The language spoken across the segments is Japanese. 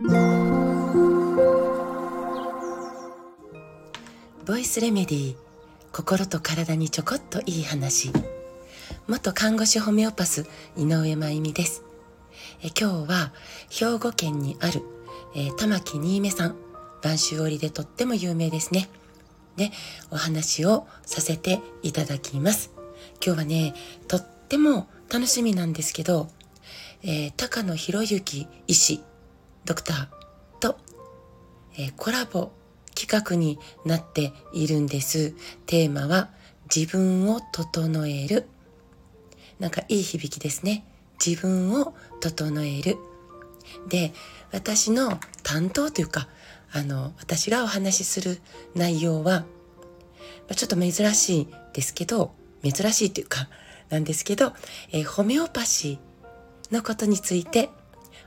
ボイスレメディー心と体にちょこっといい話。元看護師ホメオパス井上真由美です。え今日は兵庫県にある、えー、玉木新芽さん。播州織でとっても有名ですね。でお話をさせていただきます。今日はねとっても楽しみなんですけど、えー、高野博之医師。ドクターと、えー、コラボ企画になっているんです。テーマは自分を整える。なんかいい響きですね。自分を整える。で、私の担当というか、あの、私がお話しする内容は、ちょっと珍しいですけど、珍しいというか、なんですけど、えー、ホメオパシーのことについて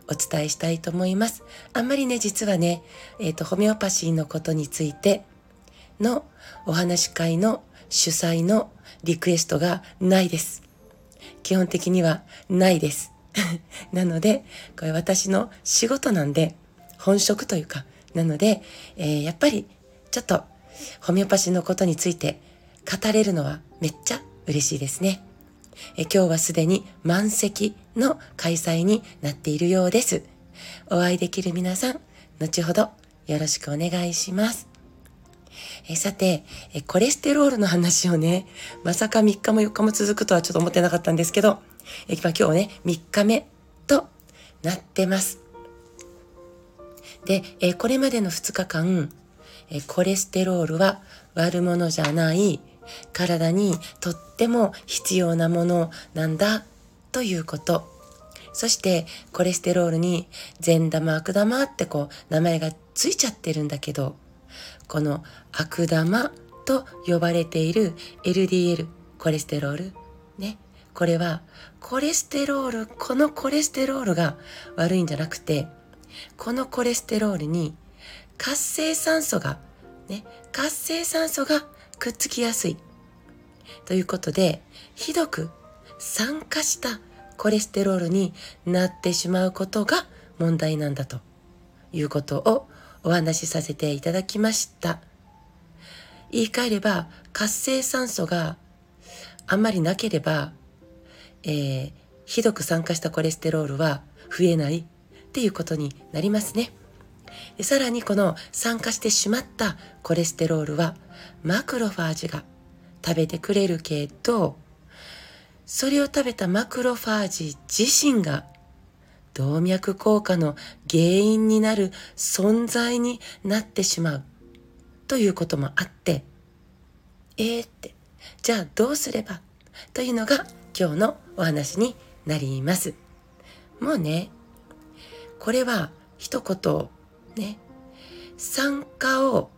お伝えしたいと思います。あんまりね、実はね、えっ、ー、と、ホメオパシーのことについてのお話し会の主催のリクエストがないです。基本的にはないです。なので、これ私の仕事なんで、本職というか、なので、えー、やっぱりちょっとホメオパシーのことについて語れるのはめっちゃ嬉しいですね。え今日はすでに満席の開催になっているようです。お会いできる皆さん、後ほどよろしくお願いします。えさてえ、コレステロールの話をね、まさか3日も4日も続くとはちょっと思ってなかったんですけど、え今日ね、3日目となってます。で、えこれまでの2日間、えコレステロールは悪者じゃない、体にとっても必要なものなんだということ。そしてコレステロールに善玉悪玉ってこう名前がついちゃってるんだけど、この悪玉と呼ばれている LDL コレステロールね。これはコレステロール、このコレステロールが悪いんじゃなくて、このコレステロールに活性酸素が、ね、活性酸素がくっつきやすい。ということで、ひどく酸化したコレステロールになってしまうことが問題なんだということをお話しさせていただきました。言い換えれば活性酸素があんまりなければ、えー、ひどく酸化したコレステロールは増えないっていうことになりますね。でさらにこの酸化してしまったコレステロールはマクロファージが食べてくれるけどそれを食べたマクロファージ自身が動脈硬化の原因になる存在になってしまうということもあってえーってじゃあどうすればというのが今日のお話になります。もうねこれは一言ね、酸化を、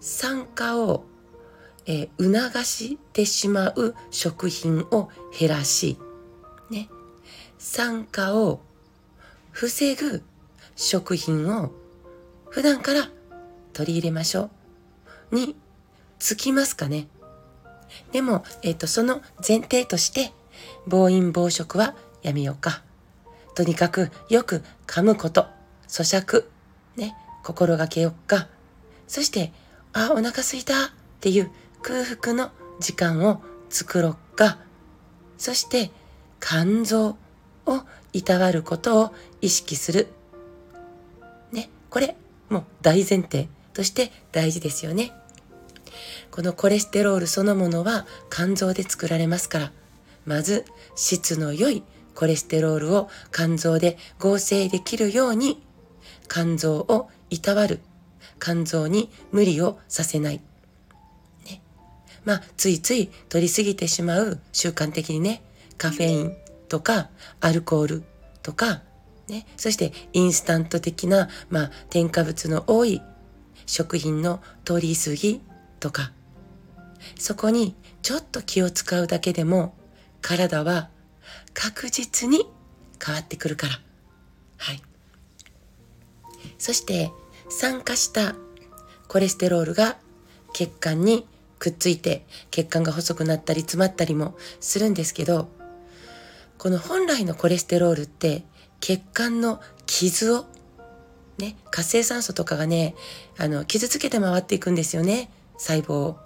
酸化を、えー、促してしまう食品を減らし、ね、酸化を防ぐ食品を普段から取り入れましょうにつきますかね。でも、えっ、ー、と、その前提として、暴飲暴食はやめようか。とにかくよく噛むこと、咀嚼、ね、心がけよっか。そして、あ、お腹すいたっていう空腹の時間を作ろっか。そして、肝臓をいたわることを意識する。ね、これ、もう大前提として大事ですよね。このコレステロールそのものは肝臓で作られますから、まず質の良いコレステロールを肝臓で合成できるように肝臓をいたわる。肝臓に無理をさせない。まあ、ついつい取りすぎてしまう習慣的にね、カフェインとかアルコールとか、ね、そしてインスタント的な、まあ、添加物の多い食品の取りすぎとか、そこにちょっと気を使うだけでも体は確実に変わってくるから。はい。そして酸化したコレステロールが血管にくっついて血管が細くなったり詰まったりもするんですけどこの本来のコレステロールって血管の傷をね、活性酸素とかがね、あの、傷つけて回っていくんですよね、細胞を。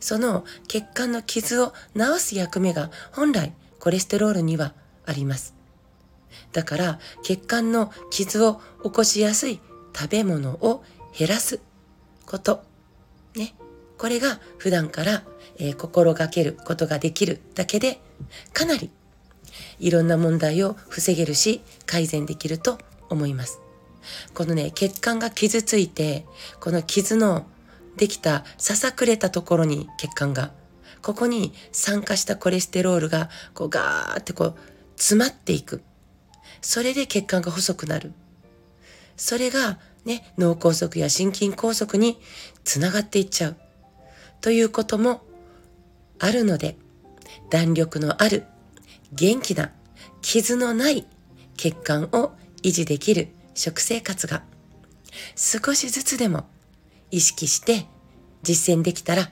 その血管の傷を治す役目が本来コレステロールにはあります。だから血管の傷を起こしやすい食べ物を減らすこと。ね。これが普段から、えー、心がけることができるだけでかなりいろんな問題を防げるし改善できると思います。このね、血管が傷ついて、この傷のできたささくれたところに血管が、ここに酸化したコレステロールがこうガーってこう詰まっていく。それで血管が細くなる。それがね、脳梗塞や心筋梗塞につながっていっちゃう。ということもあるので、弾力のある、元気な、傷のない血管を維持できる食生活が少しずつでも意識して実践できたら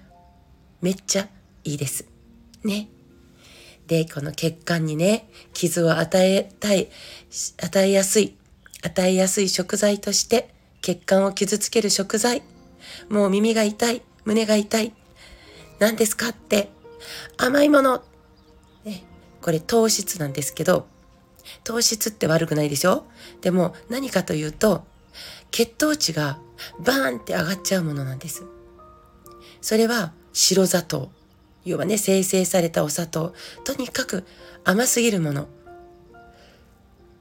めっちゃいいです。ね。で、この血管にね、傷を与えたい、与えやすい、与えやすい食材として血管を傷つける食材。もう耳が痛い、胸が痛い。何ですかって、甘いもの。ね、これ糖質なんですけど、糖質って悪くないでしょ？でも何かというと、血糖値がバーンって上がっちゃうものなんです。それは白砂糖。要はね、生成されたお砂糖。とにかく甘すぎるもの。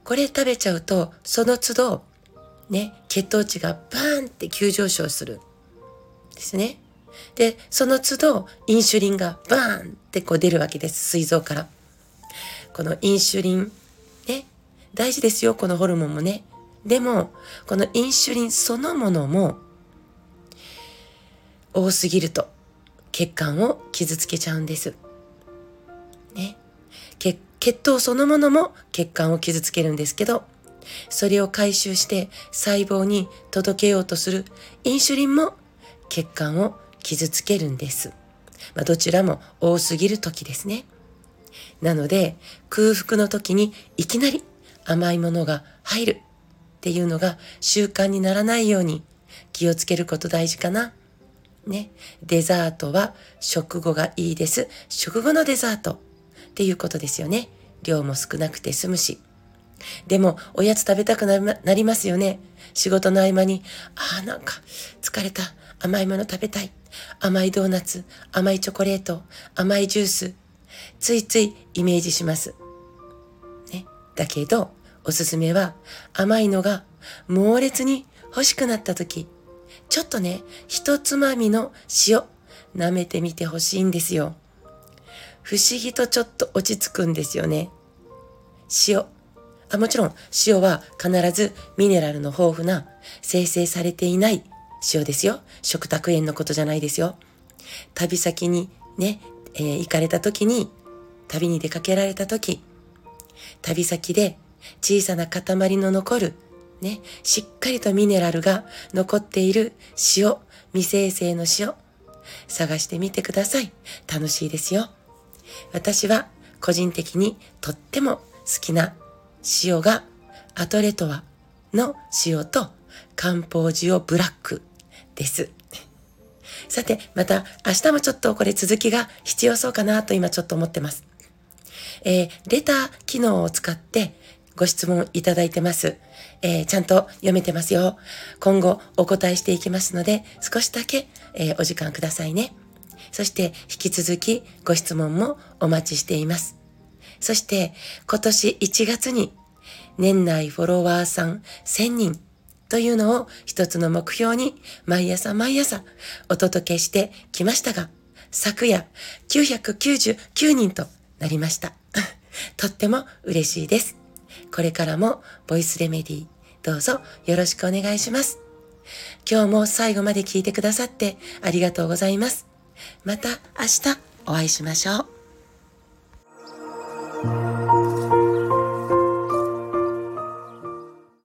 これ食べちゃうと、その都度、ね、血糖値がバーンって急上昇する。ですね。で、その都度、インシュリンがバーンってこう出るわけです。膵臓から。このインシュリン、ね、大事ですよ、このホルモンもね。でも、このインシュリンそのものも、多すぎると血管を傷つけちゃうんです。ね。血血糖そのものも血管を傷つけるんですけど、それを回収して細胞に届けようとするインシュリンも血管を傷つけるんです。まあ、どちらも多すぎる時ですね。なので空腹の時にいきなり甘いものが入るっていうのが習慣にならないように気をつけること大事かな。ね。デザートは食後がいいです。食後のデザートっていうことですよね。量も少なくて済むし。でも、おやつ食べたくなりますよね。仕事の合間に、ああ、なんか疲れた。甘いもの食べたい。甘いドーナツ、甘いチョコレート、甘いジュース。ついついイメージします。ね。だけど、おすすめは甘いのが猛烈に欲しくなった時、ちょっとね、一つまみの塩、舐めてみてほしいんですよ。不思議とちょっと落ち着くんですよね。塩。あもちろん塩は必ずミネラルの豊富な生成されていない塩ですよ。食卓園のことじゃないですよ。旅先にね、えー、行かれた時に、旅に出かけられた時、旅先で小さな塊の残る、ね、しっかりとミネラルが残っている塩、未生成の塩、探してみてください。楽しいですよ。私は個人的にとっても好きな塩がアトレトワの塩と漢方塩ブラックです。さて、また明日もちょっとこれ続きが必要そうかなと今ちょっと思ってます。えー、レター機能を使ってご質問いただいてます。えー、ちゃんと読めてますよ。今後お答えしていきますので、少しだけ、えー、お時間くださいね。そして引き続きご質問もお待ちしています。そして今年1月に年内フォロワーさん1000人というのを一つの目標に毎朝毎朝お届けしてきましたが、昨夜999人となりました。とっても嬉しいです。これからもボイスレメディどうぞよろしくお願いします。今日も最後まで聞いてくださってありがとうございます。また明日お会いしましょう。